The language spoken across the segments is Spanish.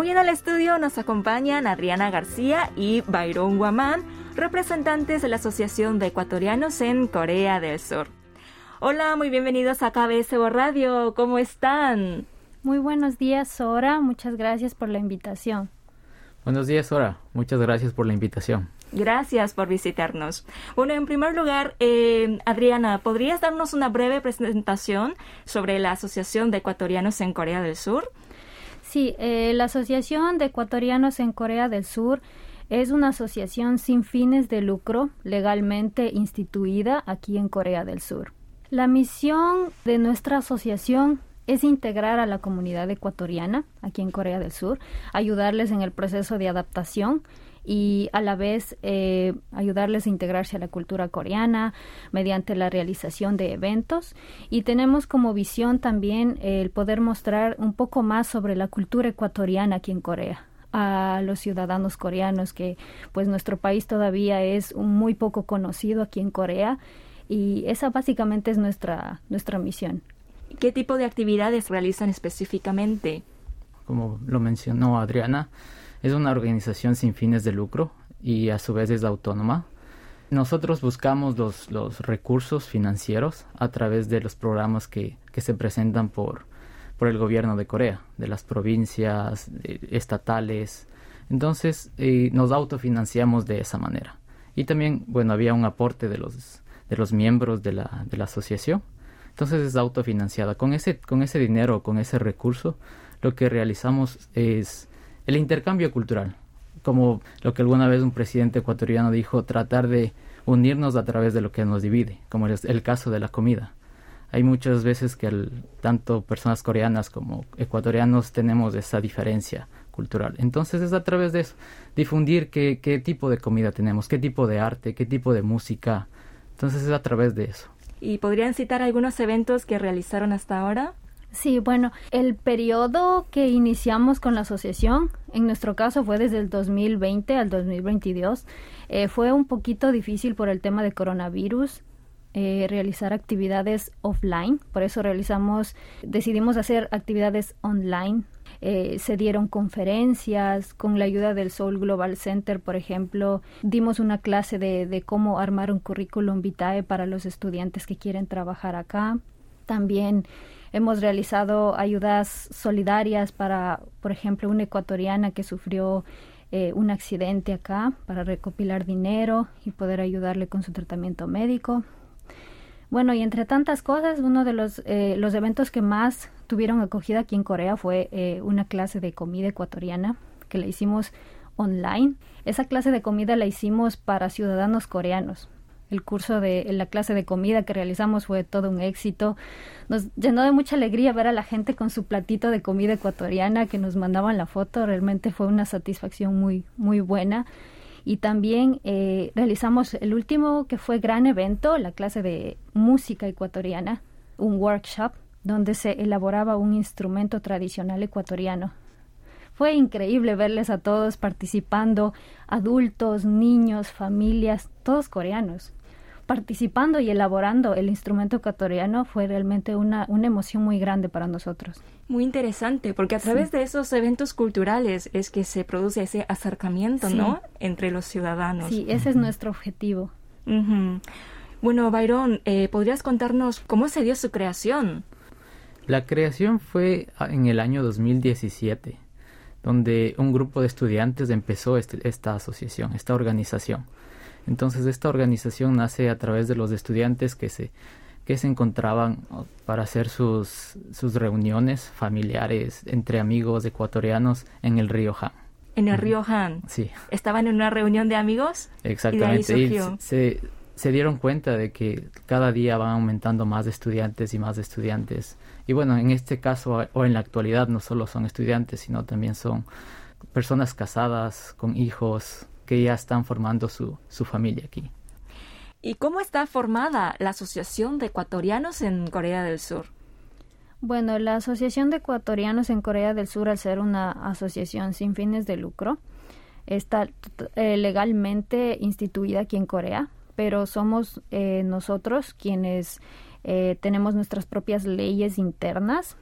Hoy en el estudio nos acompañan Adriana García y Byron Guamán, representantes de la Asociación de Ecuatorianos en Corea del Sur. Hola, muy bienvenidos a KBS Radio. ¿Cómo están? Muy buenos días, Sora. Muchas gracias por la invitación. Buenos días, Sora. Muchas gracias por la invitación. Gracias por visitarnos. Bueno, en primer lugar, eh, Adriana, ¿podrías darnos una breve presentación sobre la Asociación de Ecuatorianos en Corea del Sur? Sí, eh, la Asociación de Ecuatorianos en Corea del Sur es una asociación sin fines de lucro legalmente instituida aquí en Corea del Sur. La misión de nuestra asociación es integrar a la comunidad ecuatoriana aquí en Corea del Sur, ayudarles en el proceso de adaptación y a la vez eh, ayudarles a integrarse a la cultura coreana mediante la realización de eventos y tenemos como visión también el poder mostrar un poco más sobre la cultura ecuatoriana aquí en Corea a los ciudadanos coreanos que pues nuestro país todavía es muy poco conocido aquí en Corea y esa básicamente es nuestra nuestra misión. ¿Qué tipo de actividades realizan específicamente? Como lo mencionó Adriana, es una organización sin fines de lucro y a su vez es autónoma. Nosotros buscamos los, los recursos financieros a través de los programas que, que se presentan por, por el gobierno de Corea, de las provincias estatales. Entonces eh, nos autofinanciamos de esa manera. Y también, bueno, había un aporte de los, de los miembros de la, de la asociación. Entonces es autofinanciada. Con ese, con ese dinero, con ese recurso, lo que realizamos es el intercambio cultural, como lo que alguna vez un presidente ecuatoriano dijo, tratar de unirnos a través de lo que nos divide, como es el caso de la comida. Hay muchas veces que tanto personas coreanas como ecuatorianos tenemos esa diferencia cultural. Entonces es a través de eso, difundir qué, qué tipo de comida tenemos, qué tipo de arte, qué tipo de música. Entonces es a través de eso. ¿Y podrían citar algunos eventos que realizaron hasta ahora? Sí, bueno, el periodo que iniciamos con la asociación, en nuestro caso fue desde el 2020 al 2022, eh, fue un poquito difícil por el tema de coronavirus. Eh, realizar actividades offline, por eso realizamos, decidimos hacer actividades online. Eh, se dieron conferencias con la ayuda del Soul Global Center, por ejemplo, dimos una clase de, de cómo armar un currículum vitae para los estudiantes que quieren trabajar acá. También Hemos realizado ayudas solidarias para, por ejemplo, una ecuatoriana que sufrió eh, un accidente acá para recopilar dinero y poder ayudarle con su tratamiento médico. Bueno, y entre tantas cosas, uno de los, eh, los eventos que más tuvieron acogida aquí en Corea fue eh, una clase de comida ecuatoriana que la hicimos online. Esa clase de comida la hicimos para ciudadanos coreanos el curso de la clase de comida que realizamos fue todo un éxito. Nos llenó de mucha alegría ver a la gente con su platito de comida ecuatoriana que nos mandaban la foto. Realmente fue una satisfacción muy, muy buena. Y también eh, realizamos el último que fue gran evento, la clase de música ecuatoriana, un workshop donde se elaboraba un instrumento tradicional ecuatoriano. Fue increíble verles a todos participando, adultos, niños, familias, todos coreanos participando y elaborando el instrumento ecuatoriano fue realmente una, una emoción muy grande para nosotros. Muy interesante, porque a través de esos eventos culturales es que se produce ese acercamiento, ¿no? Entre los ciudadanos. Sí, ese es nuestro objetivo. Bueno, Byron, eh, ¿podrías contarnos cómo se dio su creación? La creación fue en el año 2017, donde un grupo de estudiantes empezó este, esta asociación, esta organización. Entonces esta organización nace a través de los estudiantes que se, que se encontraban para hacer sus, sus reuniones familiares entre amigos ecuatorianos en el río Han. En el río Han. Sí. ¿Estaban en una reunión de amigos? Exactamente. Y, se, se dieron cuenta de que cada día van aumentando más estudiantes y más estudiantes. Y bueno, en este caso o en la actualidad no solo son estudiantes, sino también son personas casadas con hijos, que ya están formando su, su familia aquí. ¿Y cómo está formada la Asociación de Ecuatorianos en Corea del Sur? Bueno, la Asociación de Ecuatorianos en Corea del Sur, al ser una asociación sin fines de lucro, está eh, legalmente instituida aquí en Corea, pero somos eh, nosotros quienes eh, tenemos nuestras propias leyes internas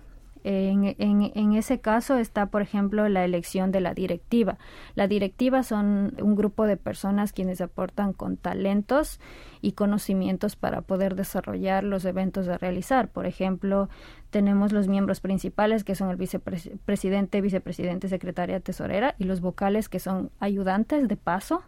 En, ese caso está, por ejemplo, la elección de la directiva. La directiva son un grupo de personas quienes aportan con talentos y conocimientos para poder desarrollar los eventos de realizar. Por ejemplo, tenemos los miembros principales que son el vicepresidente, vicepresidente, secretaria, tesorera y los vocales que son ayudantes de paso,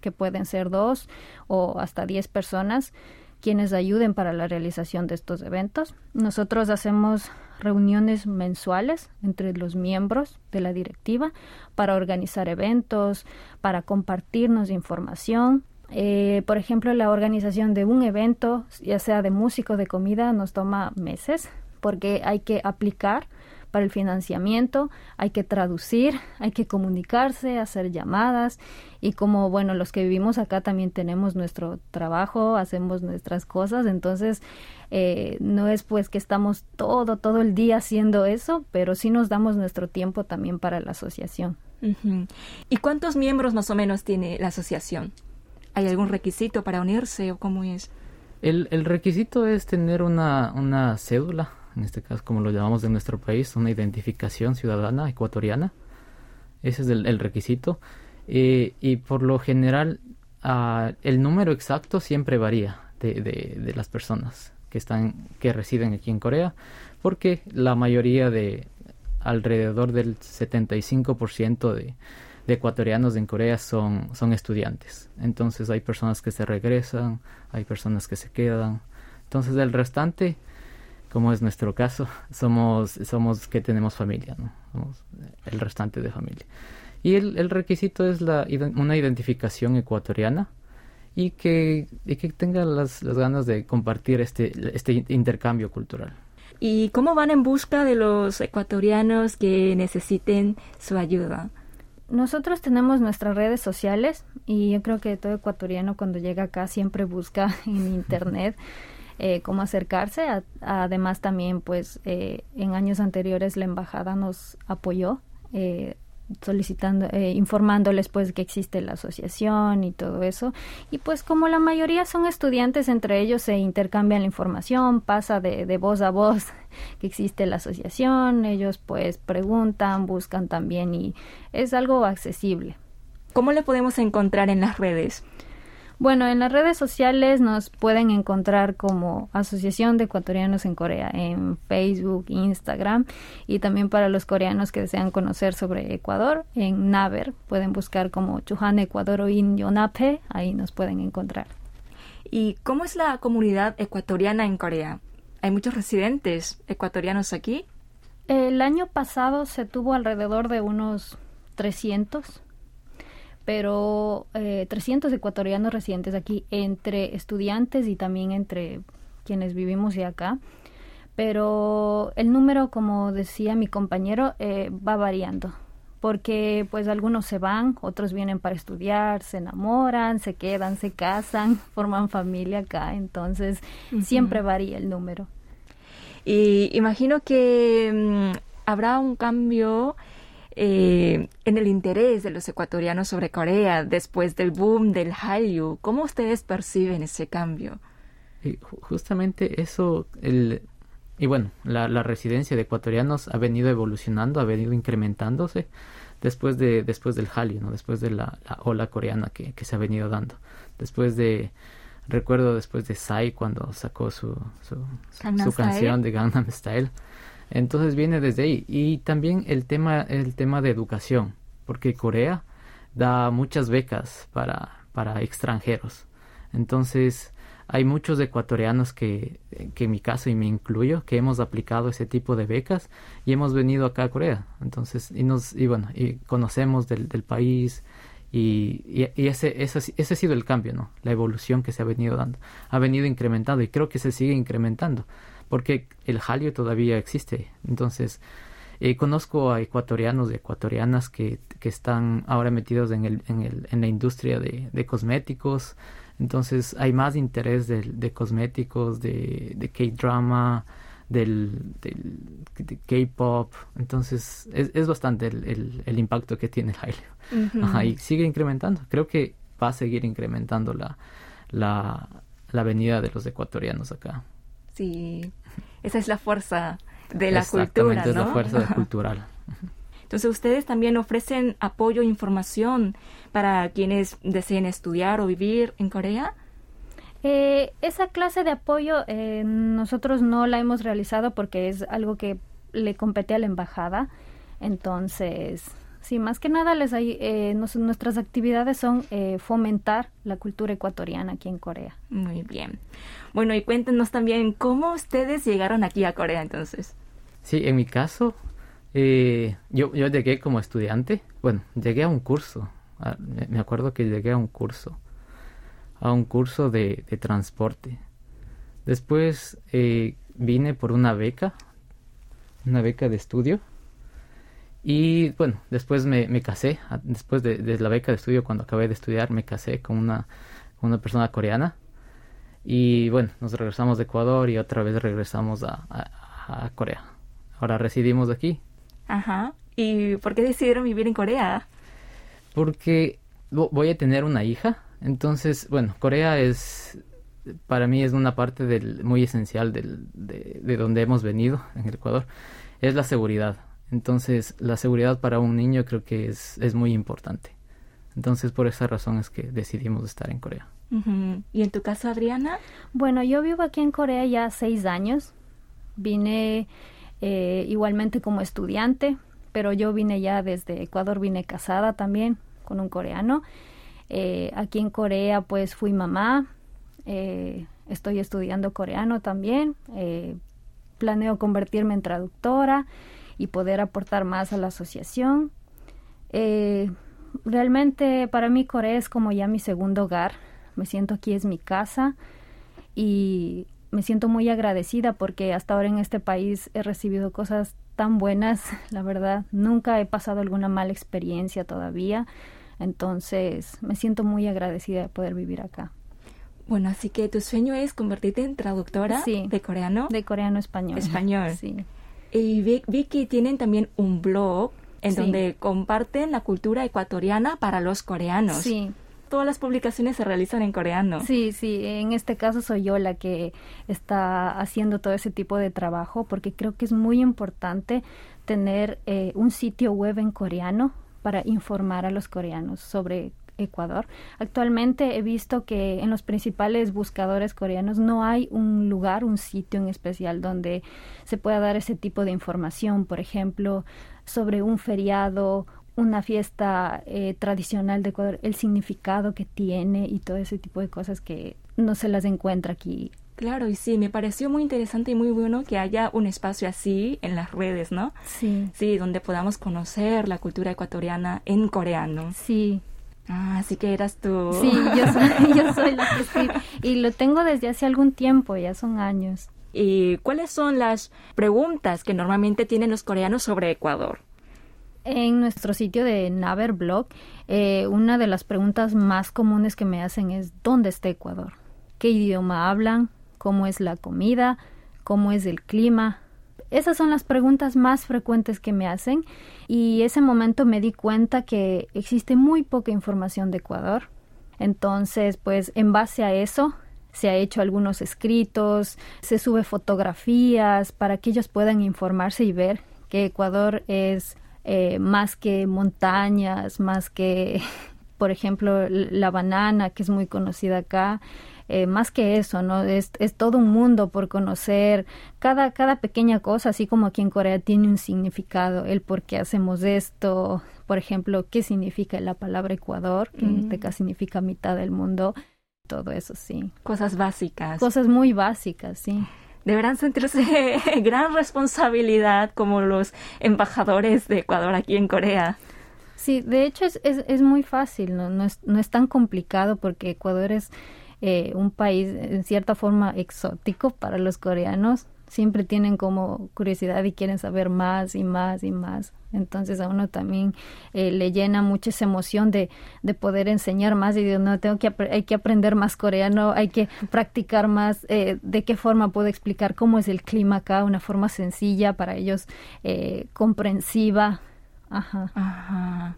que pueden ser dos o hasta diez personas quienes ayuden para la realización de estos eventos. Nosotros hacemos reuniones mensuales entre los miembros de la directiva para organizar eventos, para compartirnos información. Eh, por ejemplo, la organización de un evento, ya sea de música o de comida, nos toma meses porque hay que aplicar para el financiamiento, hay que traducir, hay que comunicarse, hacer llamadas y como bueno, los que vivimos acá también tenemos nuestro trabajo, hacemos nuestras cosas, entonces eh, no es pues que estamos todo, todo el día haciendo eso, pero sí nos damos nuestro tiempo también para la asociación. ¿Y cuántos miembros más o menos tiene la asociación? ¿Hay algún requisito para unirse o cómo es? El, el requisito es tener una, una cédula en este caso como lo llamamos en nuestro país, una identificación ciudadana ecuatoriana. Ese es el, requisito. Eh, y por lo general, ah, el número exacto siempre varía de, de, las personas que, están, que residen aquí en Corea, porque la mayoría de alrededor del 75% de, de ecuatorianos en Corea son, son estudiantes. Entonces hay personas que se regresan, hay personas que se quedan. Entonces el restante como es nuestro caso, somos, somos que tenemos familia, ¿no? Somos el restante de familia. Y el, el requisito es la, una identificación ecuatoriana y que, y que tenga las, las ganas de compartir este, este intercambio cultural. ¿Y cómo van en busca de los ecuatorianos que necesiten su ayuda? Nosotros tenemos nuestras redes sociales y yo creo que todo ecuatoriano cuando llega acá siempre busca en internet eh, cómo acercarse. además también pues eh, en años anteriores la embajada nos apoyó eh, solicitando, eh, informándoles pues que existe la asociación y todo eso. Y pues como la mayoría son estudiantes, entre ellos se intercambian la información, pasa de, de voz a voz que existe la asociación, ellos pues preguntan, buscan también y es algo accesible. ¿Cómo le podemos encontrar en las redes? Bueno, en las redes sociales nos pueden encontrar como Asociación de Ecuatorianos en Corea en Facebook, Instagram y también para los coreanos que desean conocer sobre Ecuador en Naver pueden buscar como Chuhan Ecuador o In Yonape, ahí nos pueden encontrar. ¿Y cómo es la comunidad ecuatoriana en Corea? ¿Hay muchos residentes ecuatorianos aquí? El año pasado se tuvo alrededor de unos 300 pero eh, 300 ecuatorianos residentes aquí, entre estudiantes y también entre quienes vivimos de acá. Pero el número, como decía mi compañero, eh, va variando, porque pues algunos se van, otros vienen para estudiar, se enamoran, se quedan, se casan, forman familia acá, entonces siempre varía el número. Y imagino que mm, habrá un cambio eh, en el interés de los ecuatorianos sobre Corea después del boom del Hallyu. ¿Cómo ustedes perciben ese cambio? justamente eso, el, y bueno, la, residencia de ecuatorianos ha venido evolucionando, ha venido incrementándose después de después del Hallyu, ¿no? después de la, ola coreana que, se ha venido dando. Después de, recuerdo después de Psy cuando sacó su, su, su canción de Gangnam Style entonces viene desde ahí. Y también el tema, el tema de educación, porque Corea da muchas becas para, para extranjeros. Entonces, hay muchos ecuatorianos que, que en mi caso y me incluyo, que hemos aplicado ese tipo de becas y hemos venido acá a Corea. Entonces, y nos, y bueno, y conocemos del, del país y, y, ese, ese, ese ha sido el cambio, ¿no? La evolución que se ha venido dando. Ha venido incrementando y creo que se sigue incrementando porque el jalio todavía existe. Entonces, eh, conozco a ecuatorianos y ecuatorianas que, que están ahora metidos en, el, en, el, en la industria de, de, cosméticos. Entonces, hay más interés de, de cosméticos, de, de K-drama, del, del K-pop. Entonces, es, es bastante el, el, el, impacto que tiene el jalio. y sigue incrementando. Creo que va a seguir incrementando la, la, la venida de los ecuatorianos acá. Sí, esa es la fuerza de la cultura, ¿no? es la fuerza cultural. Entonces, ustedes también ofrecen apoyo e información para quienes deseen estudiar o vivir en Corea. Eh, esa clase de apoyo eh, nosotros no la hemos realizado porque es algo que le compete a la embajada. Entonces, sí, más que nada les hay, eh, nuestras actividades son fomentar la cultura ecuatoriana aquí en Corea. Muy bien. Bueno, y cuéntenos también cómo ustedes llegaron aquí a Corea entonces. Sí, en mi caso, yo, yo llegué como estudiante. Bueno, llegué a un curso. Ah, me acuerdo que llegué a un curso a un curso de, transporte. Después eh, vine por una beca, una beca de estudio. Y bueno, después me, casé. Después de, la beca de estudio, cuando acabé de estudiar, me casé con una, una persona coreana. Y bueno, nos regresamos de Ecuador y otra vez regresamos a, a, Corea. Ahora residimos aquí. Ajá. ¿Y por qué decidieron vivir en Corea? Porque voy a tener una hija entonces, bueno, Corea es, para mí es una parte del, muy esencial del, de, donde hemos venido, en el Ecuador, es la seguridad. Entonces, la seguridad para un niño creo que es, es muy importante. Entonces, por esa razón es que decidimos estar en Corea. ¿Y en tu caso, Adriana? Bueno, yo vivo aquí en Corea ya seis años. Vine eh, igualmente como estudiante, pero yo vine ya desde Ecuador, vine casada también con un coreano. Eh, aquí en Corea pues fui mamá, eh, estoy estudiando coreano también, eh, planeo convertirme en traductora y poder aportar más a la asociación. realmente para mí Corea es como ya mi segundo hogar, me siento aquí es mi casa y me siento muy agradecida porque hasta ahora en este país he recibido cosas tan buenas, la verdad, nunca he pasado alguna mala experiencia todavía. Entonces, me siento muy agradecida de poder vivir acá. Bueno, así que tu sueño es convertirte en traductora de coreano. De coreano español. Español. Sí. Y vi, que tienen también un blog en donde comparten la cultura ecuatoriana para los coreanos. Sí. Todas las publicaciones se realizan en coreano. Sí, sí. En este caso soy yo la que está haciendo todo ese tipo de trabajo porque creo que es muy importante tener eh, un sitio web en coreano para informar a los coreanos sobre Ecuador. Actualmente he visto que en los principales buscadores coreanos no hay un lugar, un sitio en especial donde se pueda dar ese tipo de información, por ejemplo, sobre un feriado, una fiesta eh, tradicional de Ecuador, el significado que tiene y todo ese tipo de cosas que no se las encuentra aquí Claro, y sí, me pareció muy interesante y muy bueno que haya un espacio así en las redes, ¿no? Sí. Sí, donde podamos conocer la cultura ecuatoriana en coreano. Sí. Ah, así que eras tú. Sí, yo soy, yo soy la que sí. Y lo tengo desde hace algún tiempo, ya son años. ¿Y cuáles son las preguntas que normalmente tienen los coreanos sobre Ecuador? En nuestro sitio de Naverblog, eh, una de las preguntas más comunes que me hacen es ¿dónde está Ecuador? ¿Qué idioma hablan? cómo es la comida, cómo es el clima. Esas son las preguntas más frecuentes que me hacen y ese momento me di cuenta que existe muy poca información de Ecuador. Entonces, pues en base a eso se ha hecho algunos escritos, se sube fotografías para que ellos puedan informarse y ver que Ecuador es eh, más que montañas, más que, por ejemplo, la banana, que es muy conocida acá, eh, más que eso, ¿no? Es, es, todo un mundo por conocer. Cada, cada pequeña cosa, así como aquí en Corea, tiene un significado. El por qué hacemos esto, por ejemplo, qué significa la palabra Ecuador, que en este caso significa mitad del mundo. Todo eso, sí. Cosas básicas. Cosas muy básicas, sí deberán sentirse gran responsabilidad como los embajadores de Ecuador aquí en Corea. Sí, de hecho es, es, es muy fácil, ¿no? No, es, no es tan complicado porque Ecuador es eh, un país en cierta forma exótico para los coreanos. Siempre tienen como curiosidad y quieren saber más y más y más. Entonces a uno también eh, le llena mucha esa emoción de, de poder enseñar más y de no tengo que hay que aprender más coreano, hay que practicar más eh, de qué forma puedo explicar cómo es el clima acá, una forma sencilla para ellos, comprensiva. Ajá. Ajá.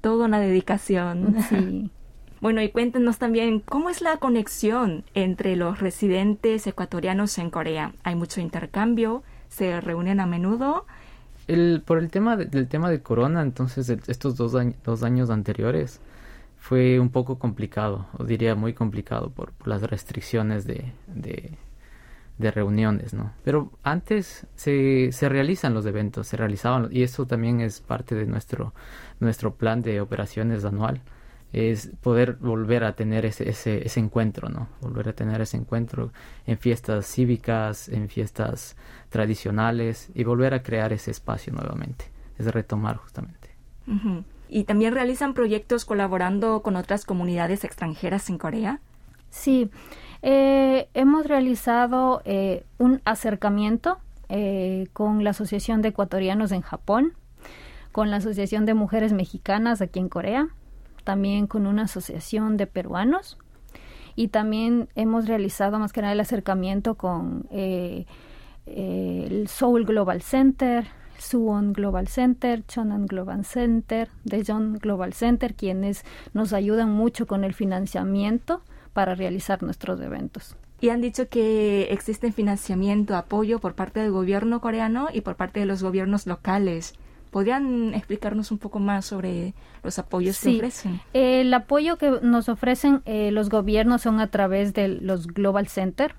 Toda una dedicación. Sí. Bueno, y cuéntenos también cómo es la conexión entre los residentes ecuatorianos en Corea. ¿Hay mucho intercambio? se reúnen a menudo. El, por el tema del tema de corona, entonces estos dos, dos años anteriores fue un poco complicado, o diría muy complicado por, las restricciones de, de, reuniones, ¿no? Pero antes se, se realizan los eventos, se realizaban, y eso también es parte de nuestro, nuestro plan de operaciones anual es poder volver a tener ese, ese, ese, encuentro, ¿no? Volver a tener ese encuentro en fiestas cívicas, en fiestas tradicionales y volver a crear ese espacio nuevamente. Es retomar justamente. ¿Y también realizan proyectos colaborando con otras comunidades extranjeras en Corea? Sí, eh, hemos realizado eh, un acercamiento eh, con la Asociación de Ecuatorianos en Japón, con la Asociación de Mujeres Mexicanas aquí en Corea, también con una asociación de peruanos y también hemos realizado más que nada el acercamiento con eh, eh, el Seoul Global Center, Suwon Global Center, Chonan Global Center, Daejeon Global Center, quienes nos ayudan mucho con el financiamiento para realizar nuestros eventos. Y han dicho que existe financiamiento, apoyo por parte del gobierno coreano y por parte de los gobiernos locales. ¿Podrían explicarnos un poco más sobre los apoyos que ofrecen? El apoyo que nos ofrecen eh, los gobiernos son a través de los Global Center.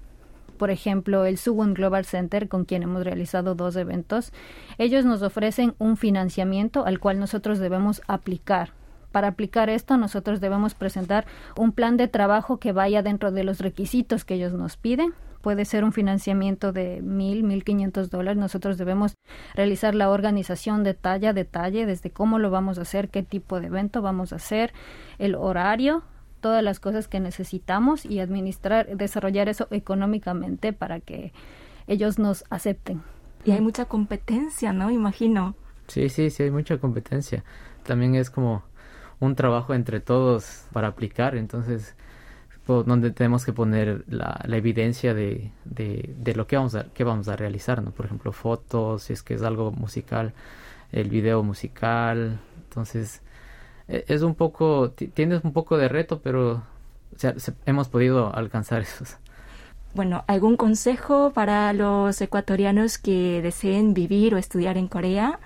Por ejemplo, el Suwon Global Center, con quien hemos realizado dos eventos. Ellos nos ofrecen un financiamiento al cual nosotros debemos aplicar. Para aplicar esto, nosotros debemos presentar un plan de trabajo que vaya dentro de los requisitos que ellos nos piden puede ser un financiamiento de mil, mil quinientos dólares. Nosotros debemos realizar la organización detalle a detalle, desde cómo lo vamos a hacer, qué tipo de evento vamos a hacer, el horario, todas las cosas que necesitamos y administrar, desarrollar eso económicamente para que ellos nos acepten. Y hay mucha competencia, ¿no? Imagino. Sí, sí, sí, hay mucha competencia. También es como un trabajo entre todos para aplicar, entonces donde tenemos que poner la, evidencia de, de, lo que vamos a, que vamos a realizar, ¿no? Por ejemplo, fotos, si es que es algo musical, el video musical. Entonces, e, es un poco, tienes un poco de reto, pero hemos podido alcanzar esos. Bueno, ¿algún consejo para los ecuatorianos que deseen vivir o estudiar en Corea?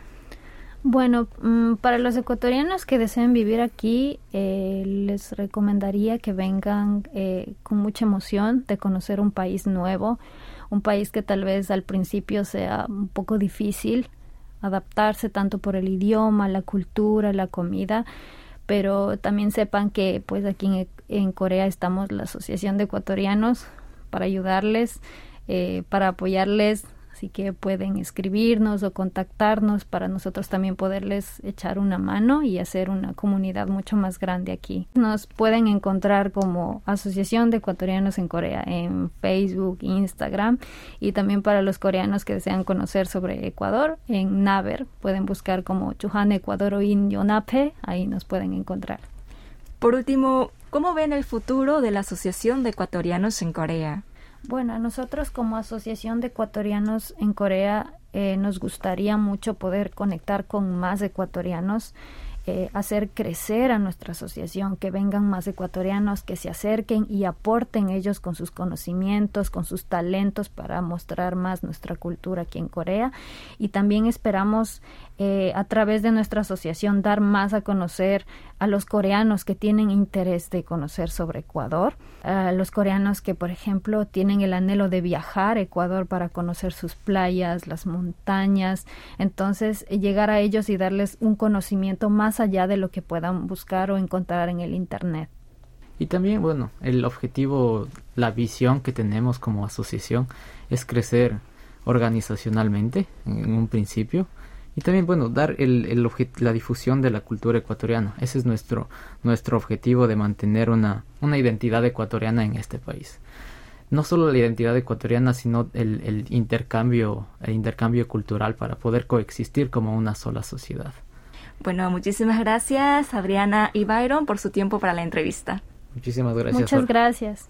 Bueno, mm, para los ecuatorianos que deseen vivir aquí, eh, les recomendaría que vengan eh, con mucha emoción de conocer un país nuevo, un país que tal vez al principio sea un poco difícil adaptarse tanto por el idioma, la cultura, la comida, pero también sepan que pues aquí en, en Corea estamos la Asociación de Ecuatorianos para ayudarles, eh, para apoyarles así que pueden escribirnos o contactarnos para nosotros también poderles echar una mano y hacer una comunidad mucho más grande aquí. Nos pueden encontrar como Asociación de Ecuatorianos en Corea en Facebook, Instagram y también para los coreanos que desean conocer sobre Ecuador en Naver pueden buscar como Chuhan Ecuador o In Yonape, ahí nos pueden encontrar. Por último, ¿cómo ven el futuro de la Asociación de Ecuatorianos en Corea? Bueno, nosotros como Asociación de Ecuatorianos en Corea eh, nos gustaría mucho poder conectar con más ecuatorianos eh, hacer crecer a nuestra asociación, que vengan más ecuatorianos, que se acerquen y aporten ellos con sus conocimientos, con sus talentos para mostrar más nuestra cultura aquí en Corea. Y también esperamos eh, a través de nuestra asociación dar más a conocer a los coreanos que tienen interés de conocer sobre Ecuador, a los coreanos que, por ejemplo, tienen el anhelo de viajar a Ecuador para conocer sus playas, las montañas. Entonces, llegar a ellos y darles un conocimiento más allá de lo que puedan buscar o encontrar en el Internet. Y también, bueno, el objetivo, la visión que tenemos como asociación es crecer organizacionalmente en un principio y también, bueno, dar el, el la difusión de la cultura ecuatoriana. Ese es nuestro, nuestro objetivo de mantener una, una identidad ecuatoriana en este país. No solo la identidad ecuatoriana, sino el, el intercambio, el intercambio cultural para poder coexistir como una sola sociedad. Bueno, muchísimas gracias Adriana y Byron por su tiempo para la entrevista. Muchísimas gracias. Muchas gracias.